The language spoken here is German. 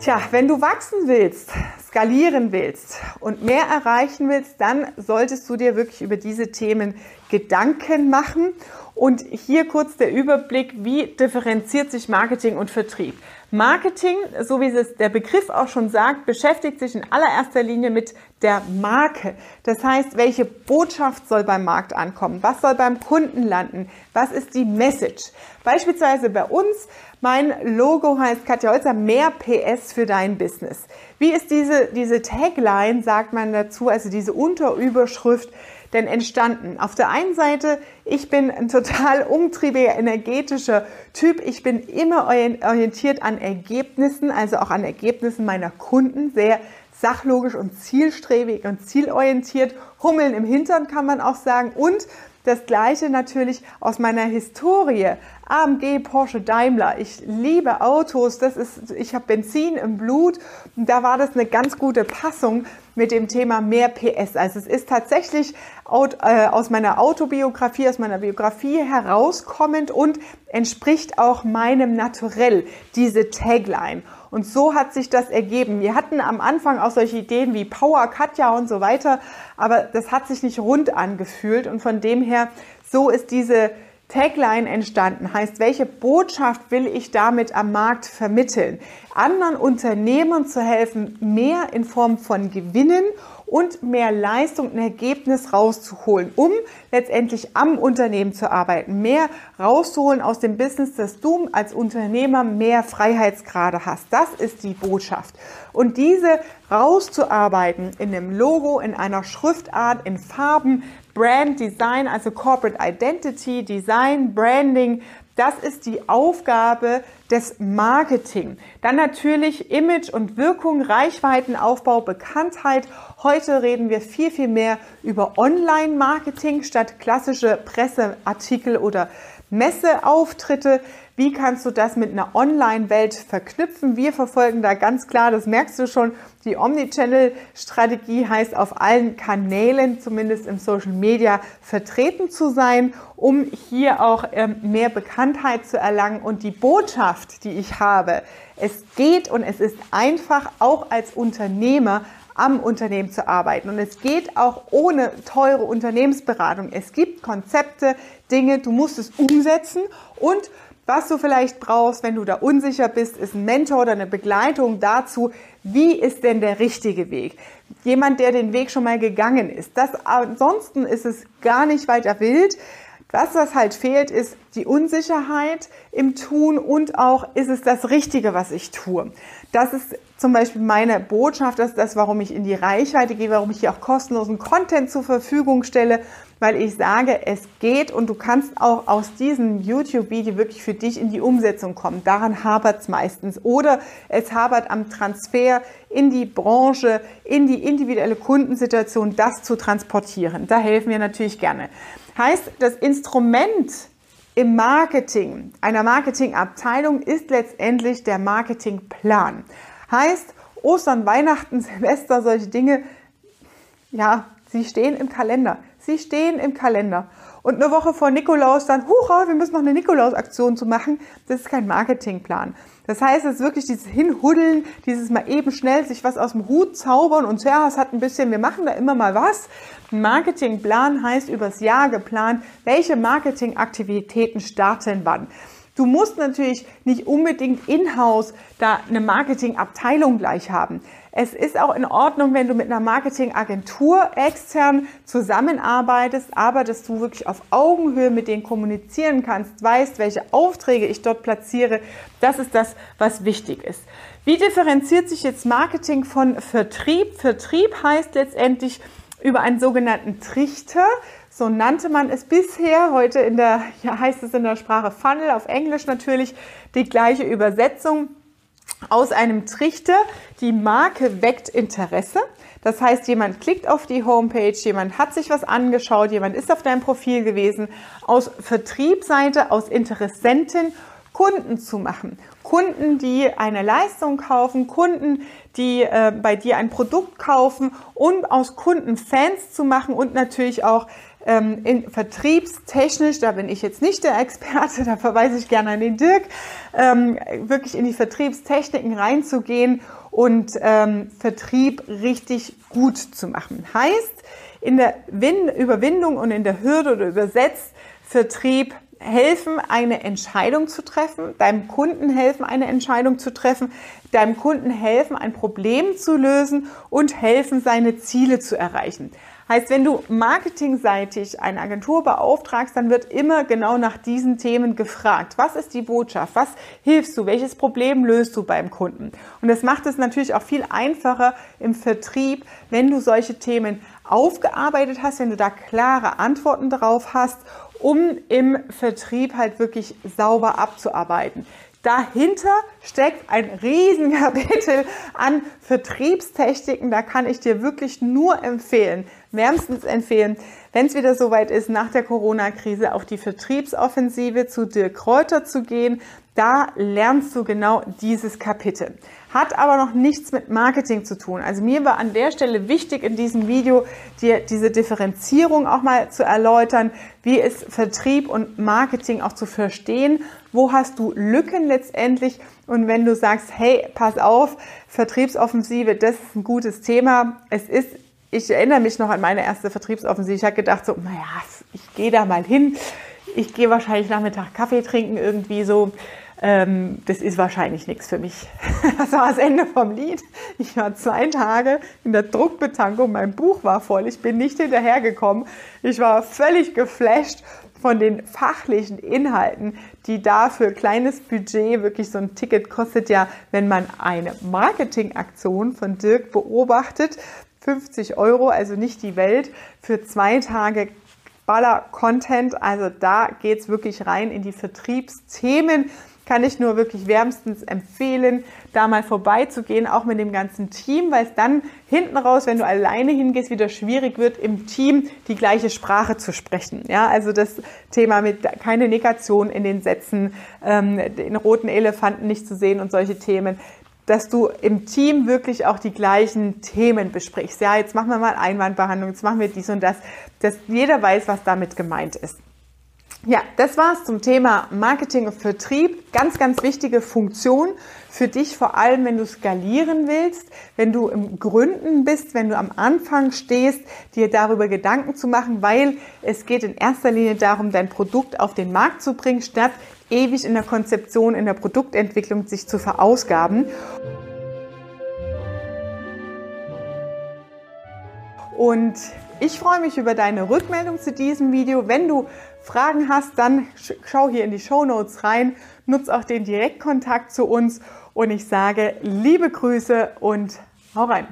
Tja, wenn du wachsen willst, skalieren willst und mehr erreichen willst, dann solltest du dir wirklich über diese Themen Gedanken machen. Und hier kurz der Überblick, wie differenziert sich Marketing und Vertrieb. Marketing, so wie es der Begriff auch schon sagt, beschäftigt sich in allererster Linie mit der Marke. Das heißt, welche Botschaft soll beim Markt ankommen? Was soll beim Kunden landen? Was ist die Message? Beispielsweise bei uns, mein Logo heißt Katja Holzer, mehr PS für dein Business. Wie ist diese, diese Tagline, sagt man dazu, also diese Unterüberschrift, denn entstanden? Auf der einen Seite, ich bin ein total umtriebiger, energetischer Typ. Ich bin immer orientiert an Ergebnissen, also auch an Ergebnissen meiner Kunden, sehr sachlogisch und zielstrebig und zielorientiert. Hummeln im Hintern kann man auch sagen. Und das Gleiche natürlich aus meiner Historie. AMG, Porsche, Daimler. Ich liebe Autos. Das ist, ich habe Benzin im Blut. Und da war das eine ganz gute Passung mit dem Thema mehr PS. Also es ist tatsächlich äh, aus meiner Autobiografie, aus meiner Biografie herauskommend und entspricht auch meinem Naturell, diese Tagline. Und so hat sich das ergeben. Wir hatten am Anfang auch solche Ideen wie Power Katja und so weiter, aber das hat sich nicht rund angefühlt und von dem her, so ist diese Tagline entstanden. Heißt, welche Botschaft will ich damit am Markt vermitteln? Anderen Unternehmern zu helfen, mehr in Form von Gewinnen und mehr Leistung und Ergebnis rauszuholen, um letztendlich am Unternehmen zu arbeiten, mehr rauszuholen aus dem Business, dass du als Unternehmer mehr Freiheitsgrade hast. Das ist die Botschaft. Und diese rauszuarbeiten in einem Logo, in einer Schriftart, in Farben, Brand Design, also Corporate Identity, Design, Branding, das ist die Aufgabe des Marketing. Dann natürlich Image und Wirkung, Reichweitenaufbau, Bekanntheit. Heute reden wir viel, viel mehr über Online-Marketing statt klassische Presseartikel oder Messeauftritte. Wie kannst du das mit einer Online-Welt verknüpfen? Wir verfolgen da ganz klar, das merkst du schon, die Omnichannel-Strategie heißt auf allen Kanälen, zumindest im Social Media, vertreten zu sein, um hier auch ähm, mehr Bekanntheit zu erlangen. Und die Botschaft, die ich habe, es geht und es ist einfach auch als Unternehmer am Unternehmen zu arbeiten. Und es geht auch ohne teure Unternehmensberatung. Es gibt Konzepte, Dinge, du musst es umsetzen und was du vielleicht brauchst, wenn du da unsicher bist, ist ein Mentor oder eine Begleitung dazu, wie ist denn der richtige Weg? Jemand, der den Weg schon mal gegangen ist. Das, ansonsten ist es gar nicht weiter wild. Was das halt fehlt, ist die Unsicherheit im Tun und auch ist es das Richtige, was ich tue. Das ist zum Beispiel meine Botschaft, das ist das, warum ich in die Reichweite gehe, warum ich hier auch kostenlosen Content zur Verfügung stelle, weil ich sage, es geht und du kannst auch aus diesem YouTube-Video wirklich für dich in die Umsetzung kommen. Daran hapert es meistens. Oder es hapert am Transfer in die Branche, in die individuelle Kundensituation, das zu transportieren. Da helfen wir natürlich gerne. Heißt, das Instrument im Marketing einer Marketingabteilung ist letztendlich der Marketingplan. Heißt, Ostern, Weihnachten, Silvester, solche Dinge, ja, sie stehen im Kalender. Sie stehen im Kalender. Und eine Woche vor Nikolaus dann, hurra, wir müssen noch eine Nikolaus-Aktion zu machen. Das ist kein Marketingplan. Das heißt, es ist wirklich dieses Hinhuddeln, dieses mal eben schnell sich was aus dem Hut zaubern und ja, es hat ein bisschen, wir machen da immer mal was. Marketingplan heißt übers Jahr geplant, welche Marketingaktivitäten starten wann. Du musst natürlich nicht unbedingt in-house da eine Marketingabteilung gleich haben. Es ist auch in Ordnung, wenn du mit einer Marketingagentur extern zusammenarbeitest, aber dass du wirklich auf Augenhöhe mit denen kommunizieren kannst, weißt, welche Aufträge ich dort platziere, das ist das, was wichtig ist. Wie differenziert sich jetzt Marketing von Vertrieb? Vertrieb heißt letztendlich über einen sogenannten Trichter, so nannte man es bisher. Heute in der, ja, heißt es in der Sprache Funnel, auf Englisch natürlich die gleiche Übersetzung. Aus einem Trichter, die Marke weckt Interesse. Das heißt, jemand klickt auf die Homepage, jemand hat sich was angeschaut, jemand ist auf deinem Profil gewesen. Aus Vertriebsseite, aus Interessenten Kunden zu machen. Kunden, die eine Leistung kaufen, Kunden, die äh, bei dir ein Produkt kaufen und aus Kunden Fans zu machen und natürlich auch ähm, in, vertriebstechnisch, da bin ich jetzt nicht der Experte, da verweise ich gerne an den Dirk, ähm, wirklich in die Vertriebstechniken reinzugehen und ähm, Vertrieb richtig gut zu machen. Heißt, in der Win Überwindung und in der Hürde oder übersetzt Vertrieb helfen, eine Entscheidung zu treffen, deinem Kunden helfen, eine Entscheidung zu treffen, deinem Kunden helfen, ein Problem zu lösen und helfen, seine Ziele zu erreichen. Heißt, wenn du marketingseitig eine Agentur beauftragst, dann wird immer genau nach diesen Themen gefragt. Was ist die Botschaft? Was hilfst du? Welches Problem löst du beim Kunden? Und das macht es natürlich auch viel einfacher im Vertrieb, wenn du solche Themen aufgearbeitet hast, wenn du da klare Antworten drauf hast, um im Vertrieb halt wirklich sauber abzuarbeiten. Dahinter steckt ein Riesenkapitel an Vertriebstechniken. Da kann ich dir wirklich nur empfehlen, wärmstens empfehlen, wenn es wieder soweit ist, nach der Corona-Krise auf die Vertriebsoffensive zu Dirk Kräuter zu gehen. Da lernst du genau dieses Kapitel. Hat aber noch nichts mit Marketing zu tun. Also mir war an der Stelle wichtig in diesem Video, dir diese Differenzierung auch mal zu erläutern. Wie ist Vertrieb und Marketing auch zu verstehen? Wo hast du Lücken letztendlich? Und wenn du sagst, hey, pass auf, Vertriebsoffensive, das ist ein gutes Thema. Es ist ich erinnere mich noch an meine erste Vertriebsoffensive. Ich habe gedacht so, naja, ich gehe da mal hin. Ich gehe wahrscheinlich Nachmittag Kaffee trinken irgendwie so. Ähm, das ist wahrscheinlich nichts für mich. Das war das Ende vom Lied. Ich war zwei Tage in der Druckbetankung, mein Buch war voll, ich bin nicht hinterhergekommen. Ich war völlig geflasht von den fachlichen Inhalten, die da für kleines Budget wirklich so ein Ticket kostet ja, wenn man eine Marketingaktion von Dirk beobachtet, 50 Euro, also nicht die Welt, für zwei Tage Baller Content. Also da geht es wirklich rein in die Vertriebsthemen kann ich nur wirklich wärmstens empfehlen, da mal vorbeizugehen, auch mit dem ganzen Team, weil es dann hinten raus, wenn du alleine hingehst, wieder schwierig wird, im Team die gleiche Sprache zu sprechen. Ja, also das Thema mit keine Negation in den Sätzen, ähm, den roten Elefanten nicht zu sehen und solche Themen dass du im Team wirklich auch die gleichen Themen besprichst. Ja, jetzt machen wir mal Einwandbehandlung, jetzt machen wir dies und das, dass jeder weiß, was damit gemeint ist. Ja, das war's zum Thema Marketing und Vertrieb. Ganz, ganz wichtige Funktion für dich, vor allem wenn du skalieren willst, wenn du im Gründen bist, wenn du am Anfang stehst, dir darüber Gedanken zu machen, weil es geht in erster Linie darum, dein Produkt auf den Markt zu bringen, statt ewig in der Konzeption, in der Produktentwicklung sich zu verausgaben. Und ich freue mich über deine Rückmeldung zu diesem Video. Wenn du Fragen hast, dann schau hier in die Show Notes rein, nutz auch den Direktkontakt zu uns und ich sage liebe Grüße und hau rein.